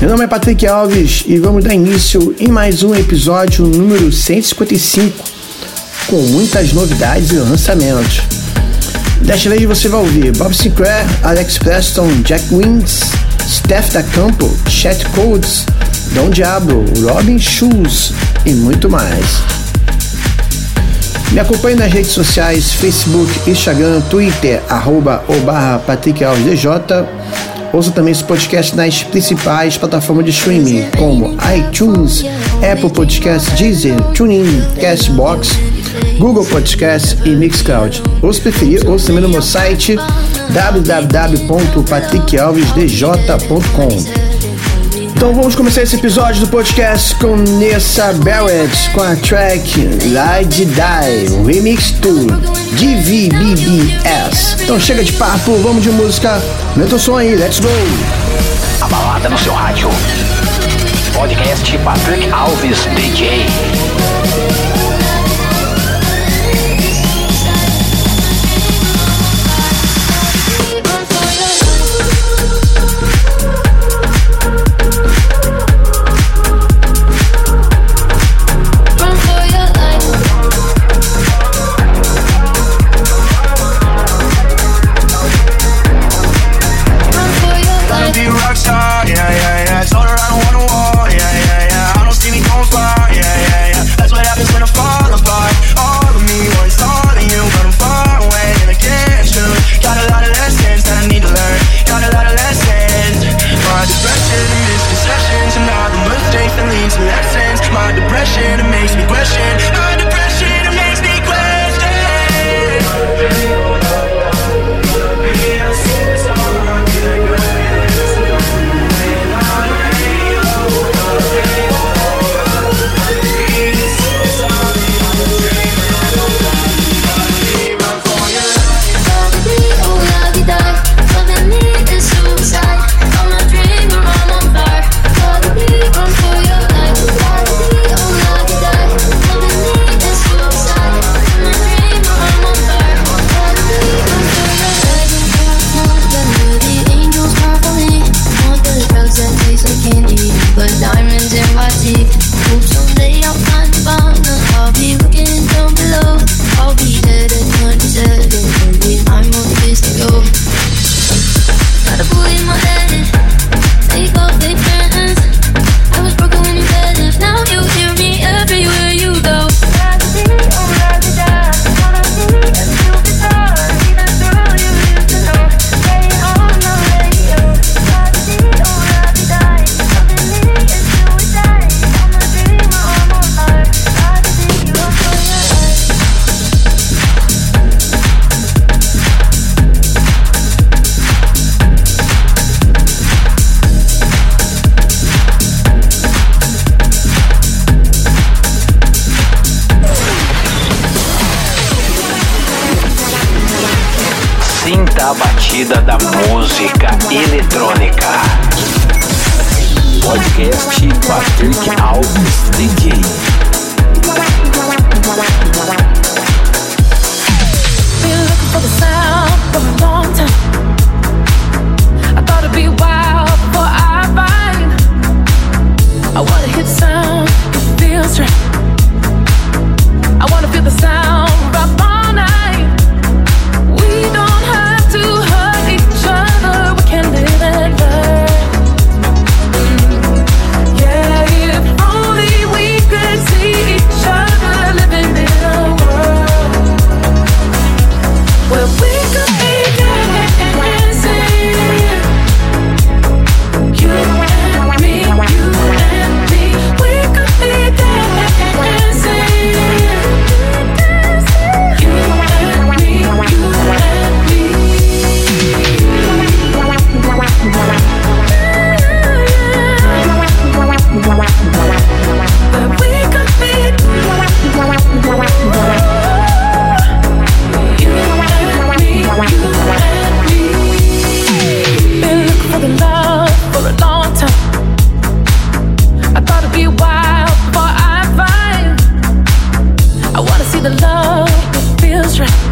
Meu nome é Patrick Alves e vamos dar início em mais um episódio número 155 com muitas novidades e lançamentos. Desta vez você vai ouvir Bob Sinclair, Alex Preston, Jack Wins, Steph da Campo, Chat Codes, Don Diablo, Robin Schulz e muito mais. Me acompanhe nas redes sociais, Facebook, Instagram, Twitter, arroba ou barra Patrick Alves DJ. Ouça também esse podcast nas principais plataformas de streaming, como iTunes, Apple Podcasts, Deezer, TuneIn, Castbox, Google Podcasts e Mixcloud. Ou se preferir, ouça também no meu site www.patrickalvesdj.com. Então vamos começar esse episódio do podcast com Nessa Barrett com a track Light Die, o remix do DVBBS. Então chega de papo, vamos de música. Aumenta o som aí, let's go! A balada no seu rádio. Podcast Patrick Alves DJ. Batida da música eletrônica. love that feels right.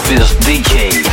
Patrick Alves DJ.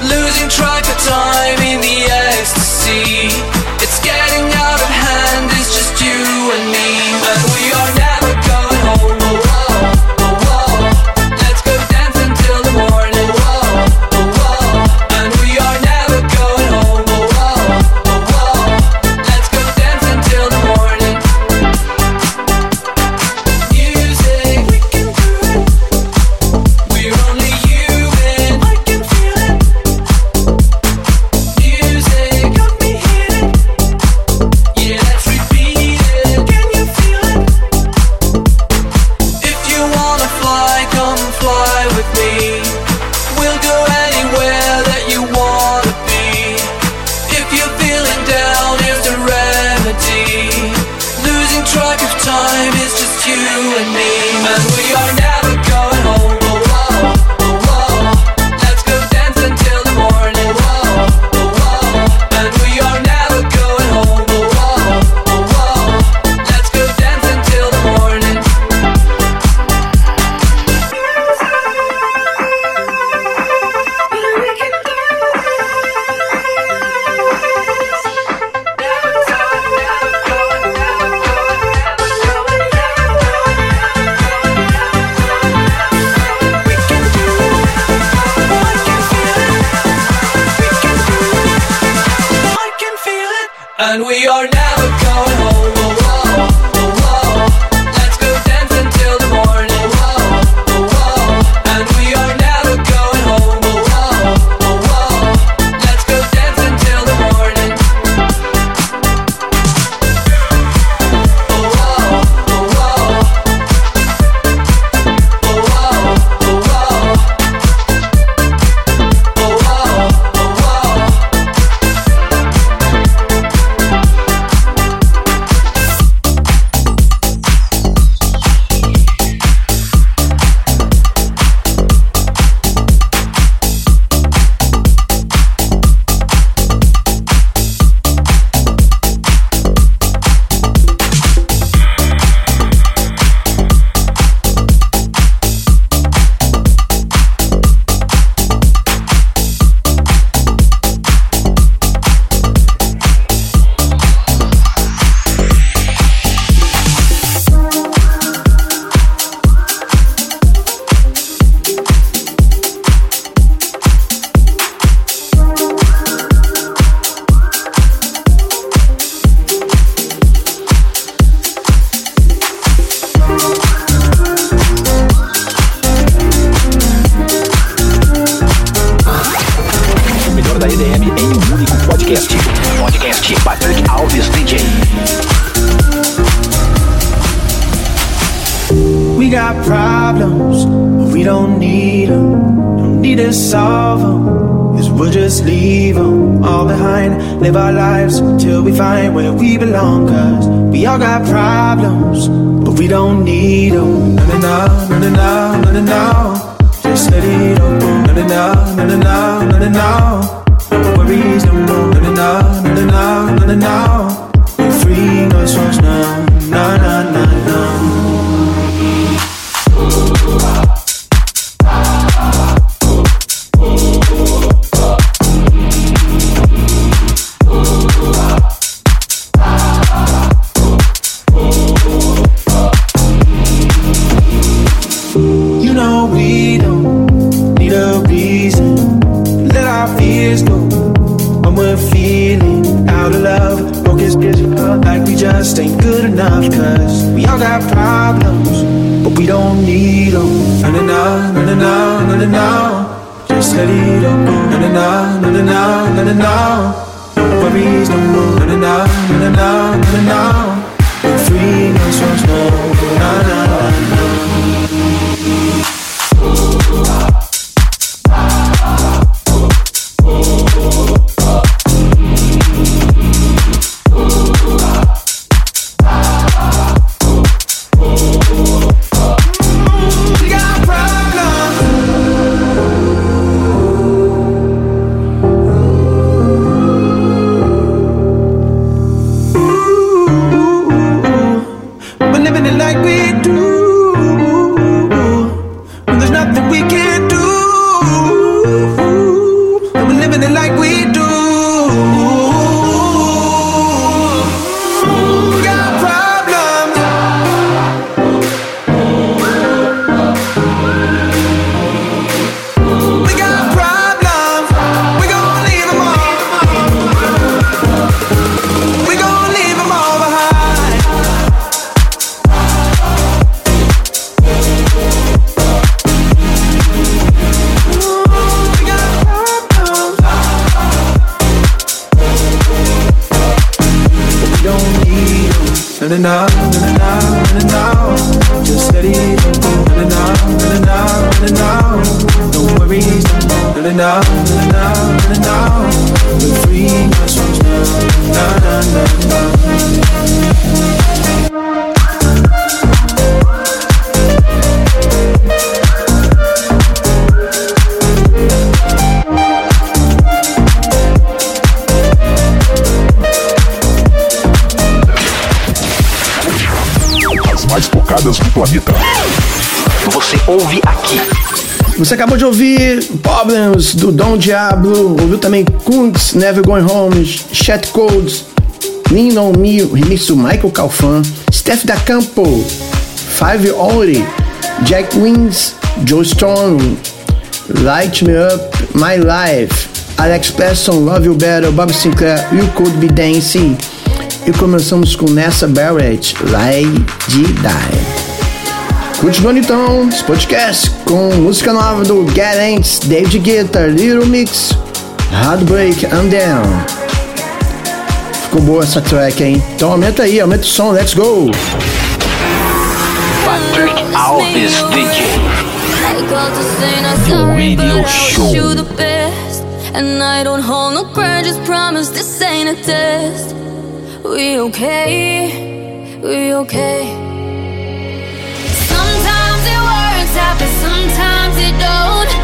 Losing track of time in the ecstasy. we don't need a reason. Let our fears go when we're feeling out of love. broken, is like we just ain't good enough. Cause we all got problems, but we don't need them. Na na na na na na na na. Just let it go. Na na na na na na na na. No worries no more. Na na na na na na na. na na, we're Free ourselves now. Tocadas do planeta. Você ouve aqui. Você acabou de ouvir Problems do Dom Diablo, ouviu também Kungs, Never Going Home, Chat Codes, Lean On Me, remix do Michael Calfan, Steph Da Campo, Five Only, Jack Wins, Joe Stone, Light Me Up, My Life, Alex Preston, Love You Better, Bob Sinclair, You Could Be Dancing. E começamos com Nessa Barrett, Lie de Die. Continuando então esse podcast com música nova do Get Ants, David Guetta, Little Mix, Heartbreak and Down. Ficou boa essa track, hein? Então aumenta aí, aumenta o som, let's go! Patrick Alves DJ. Your radio show. You the best, and I don't hold no grudges. Promise this ain't a test. We okay? We okay? Out, but sometimes it don't.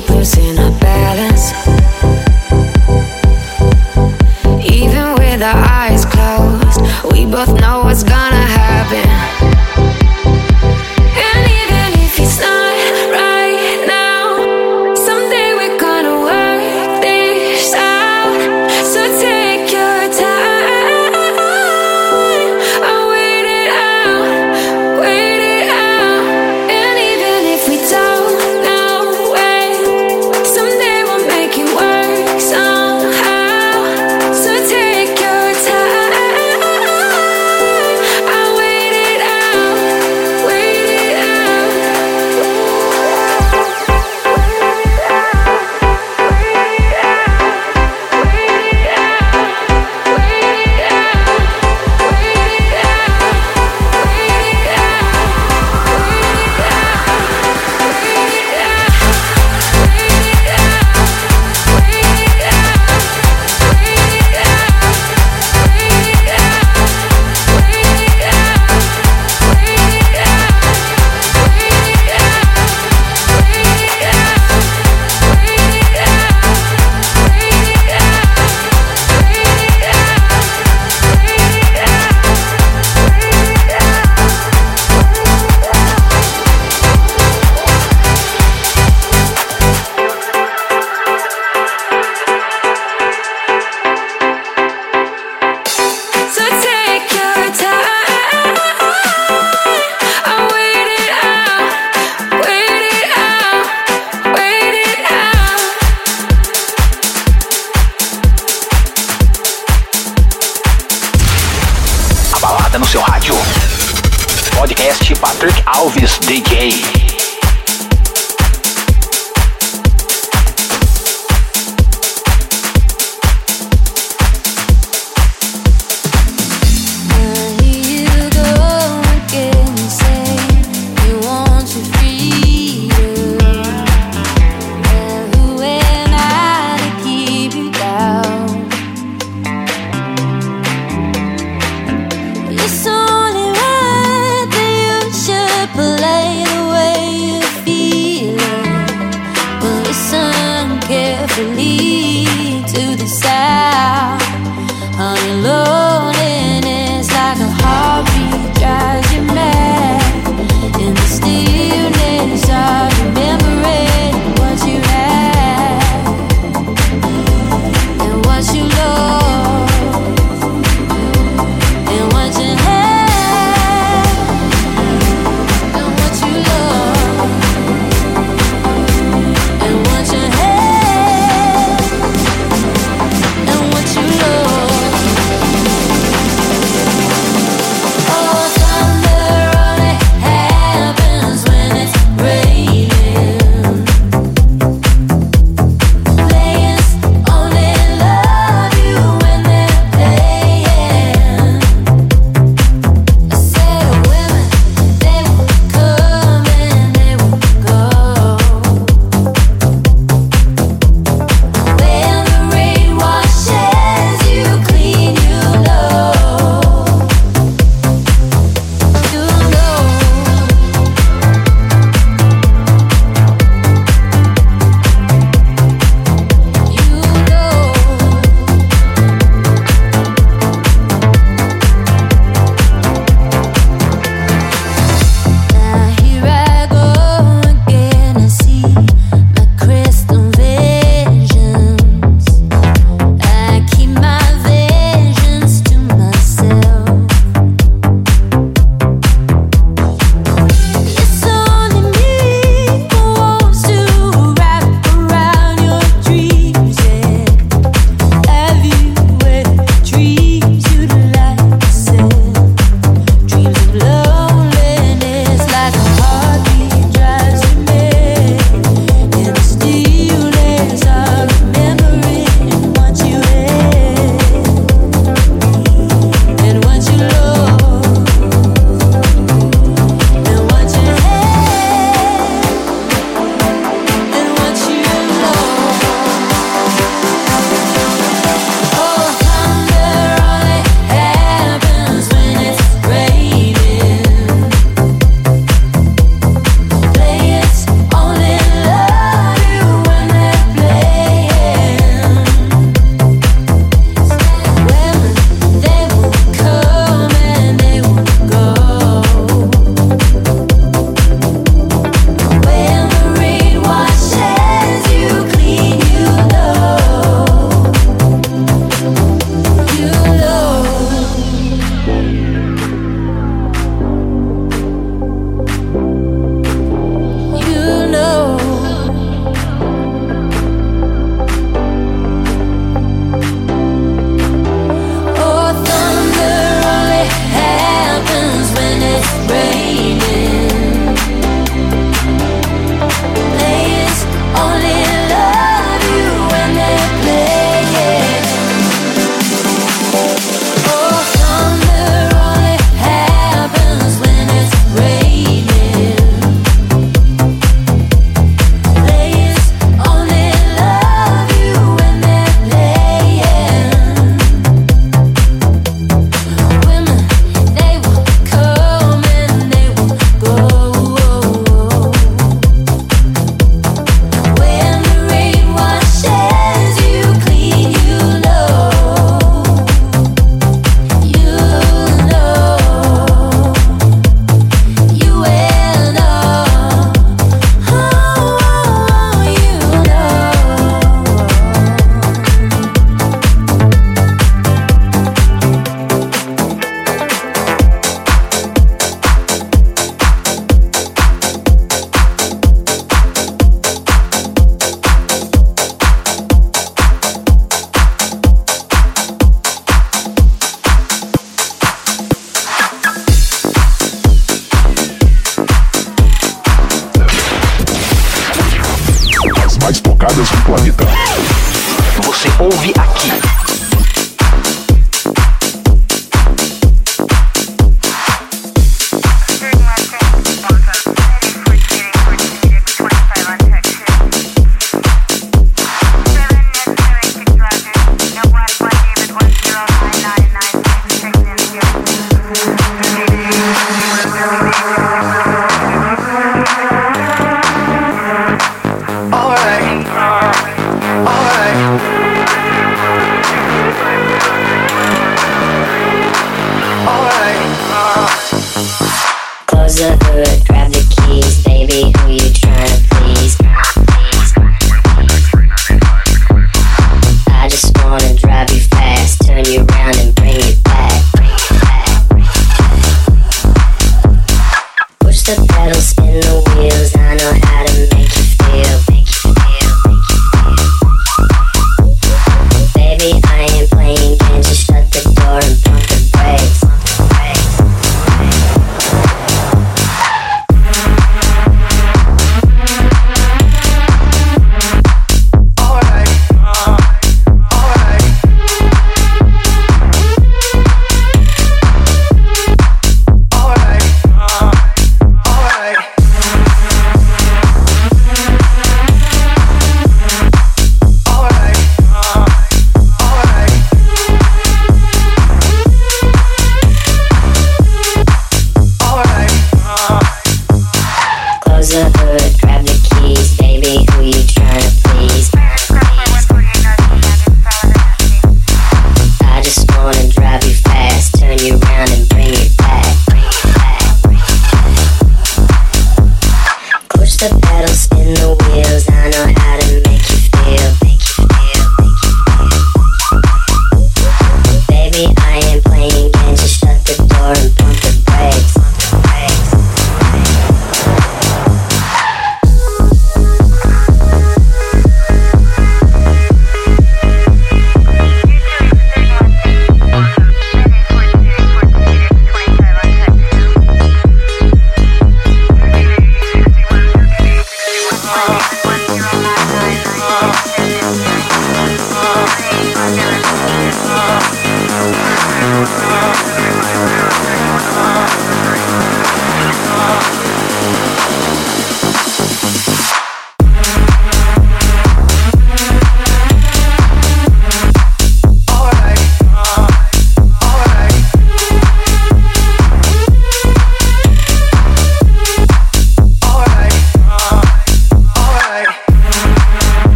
Keep losing our balance.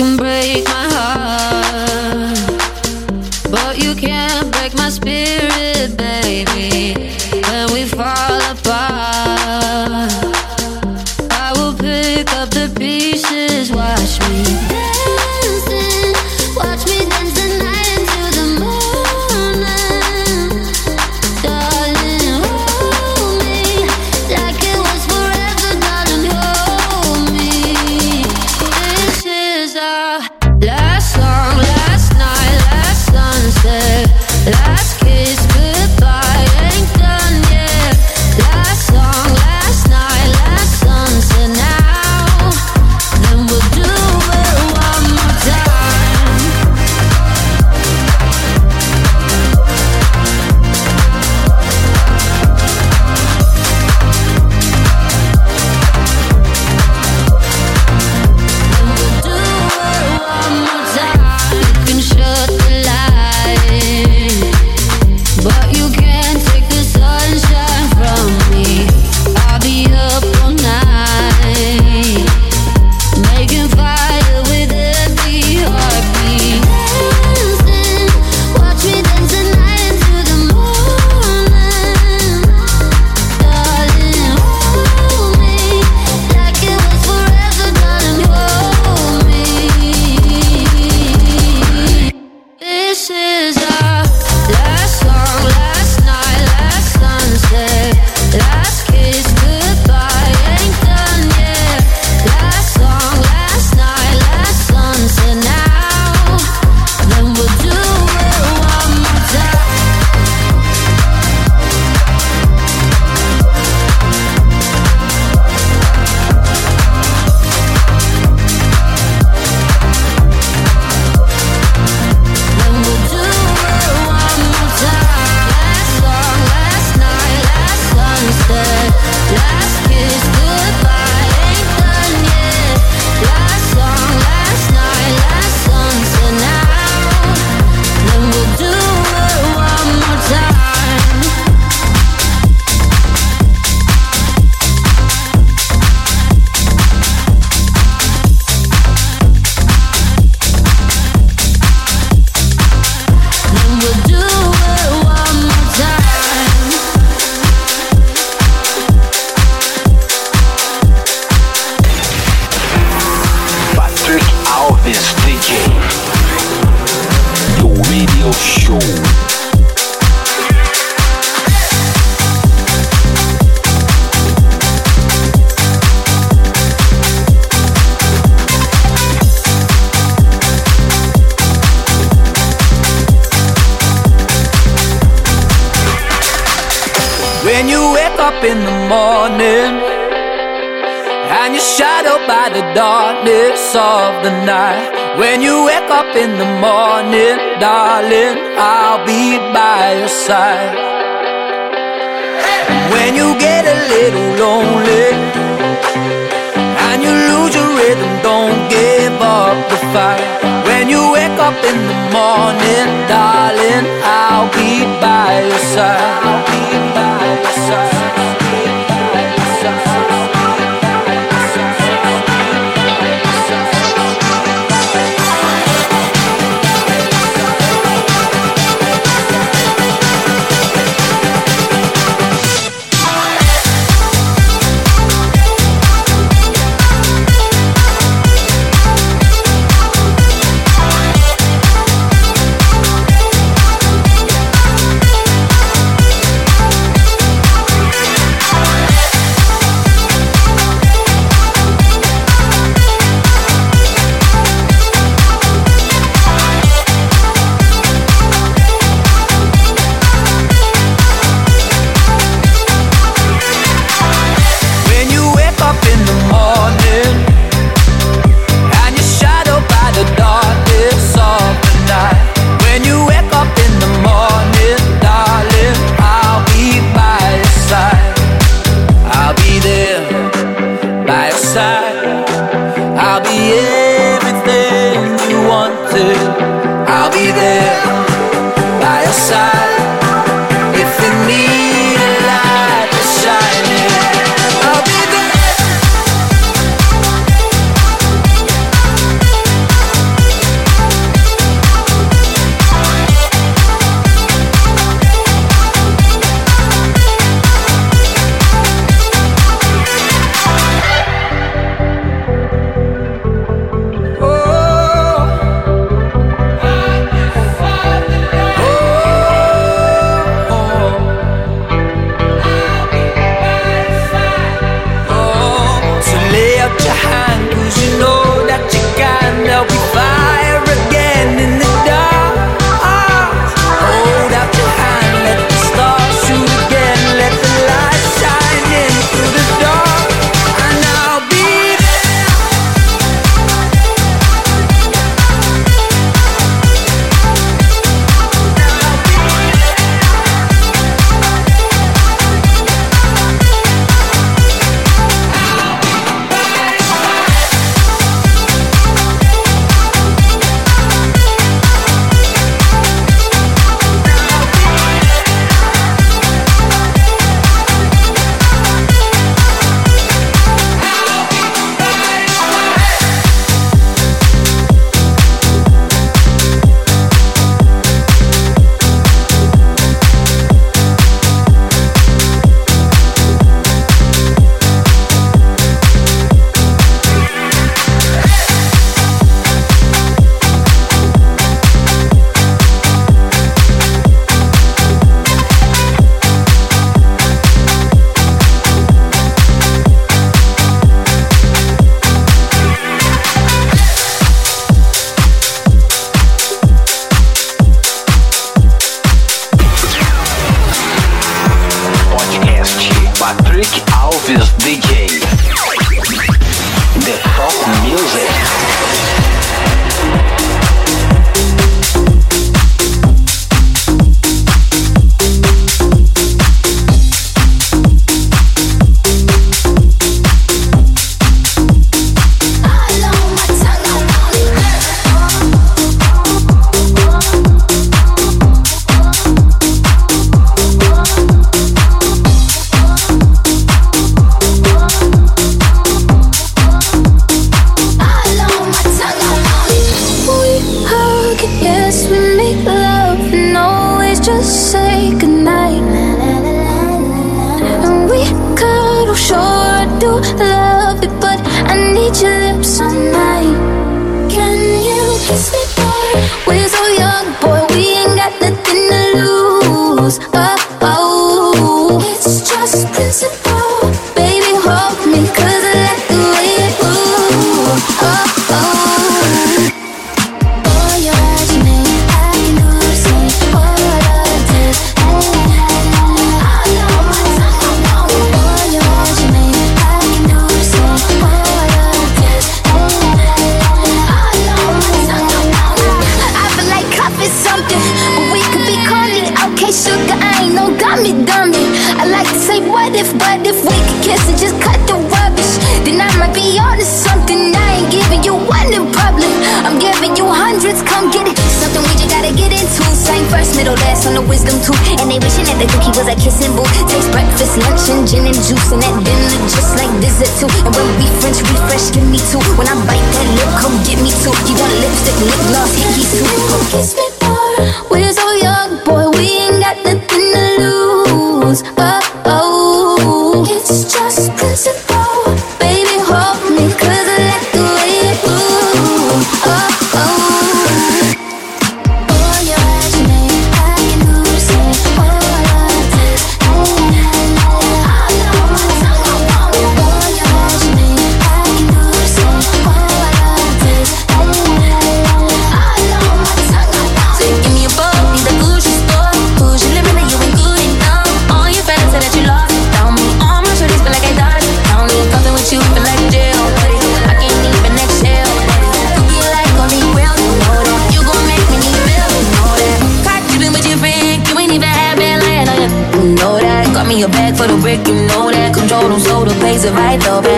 Can break my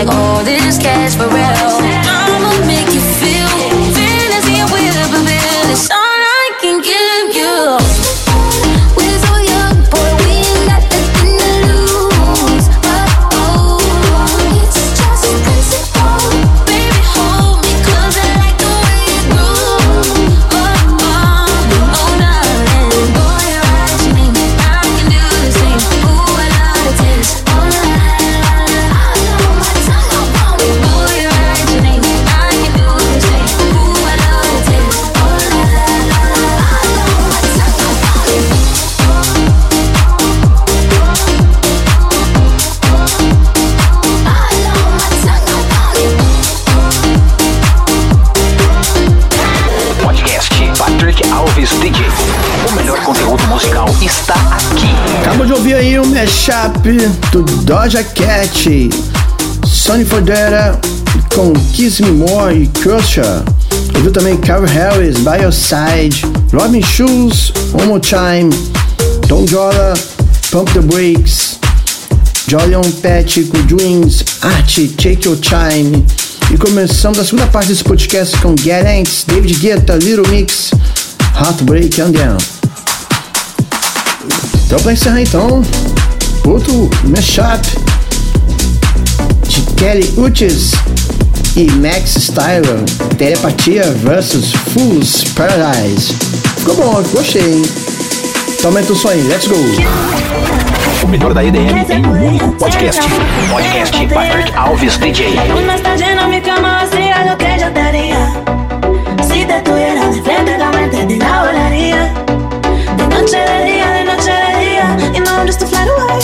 like, oh, this cash for real. Do Doja Cat, Sonny Fodera com Kiss Me More e Crusher. Ouviu também Carl Harris, By Your Side, Robin Shoes, One More Time, Tom Jola, Pump the Brakes, Jolion Pet com Dreams, Art, Take Your Time. E começamos a segunda parte desse podcast com Get Ants, David Guetta, Little Mix, Heartbreak and Down. Então, para encerrar, então, outro mashup de Kelly Uchis e Max Styler, Telepatia vs Fool's Paradise. Ficou bom, gostei, hein? Então aumenta o som aí, let's go! O melhor da EDM em um único podcast. Podcast by Eric Alves DJ. De frente. De noche, de día, de noche, de día. You know just fly away.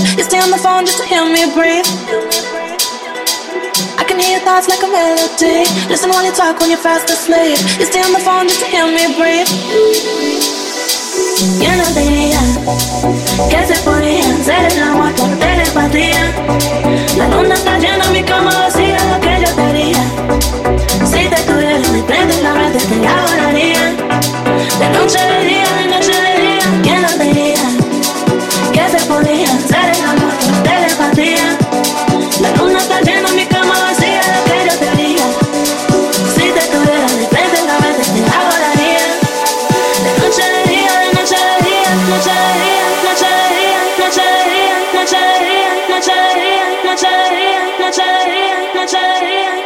You stay on the phone just to hear me breathe. I can hear your thoughts like a melody. Listen while you talk when you're fast asleep. You stay on the phone just to hear me breathe. Yo no diría que se podía hacer el amor por telepatía. La luna está llena, mi cama vacía, lo que yo haría. Si te tuviera de frente en la mente, te adoraría. De noche, de día, Natalie, Natalie.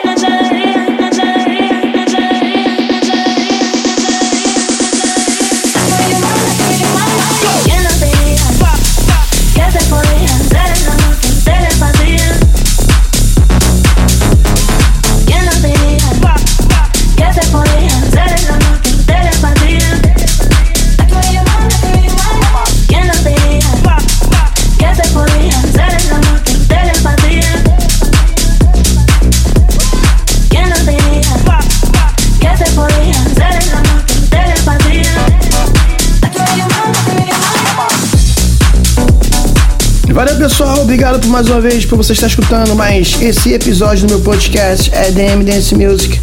Obrigado por mais uma vez por você estar escutando mais esse episódio do meu podcast EDM Dance Music.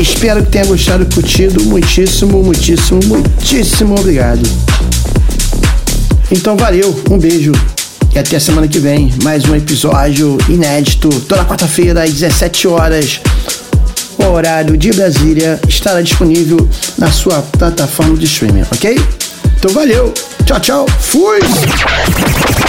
Espero que tenha gostado e curtido. Muitíssimo, muitíssimo, muitíssimo obrigado. Então, valeu. Um beijo. E até semana que vem. Mais um episódio inédito. Toda quarta-feira, às 17 horas. O horário de Brasília estará disponível na sua plataforma de streaming, ok? Então, valeu. Tchau, tchau. Fui!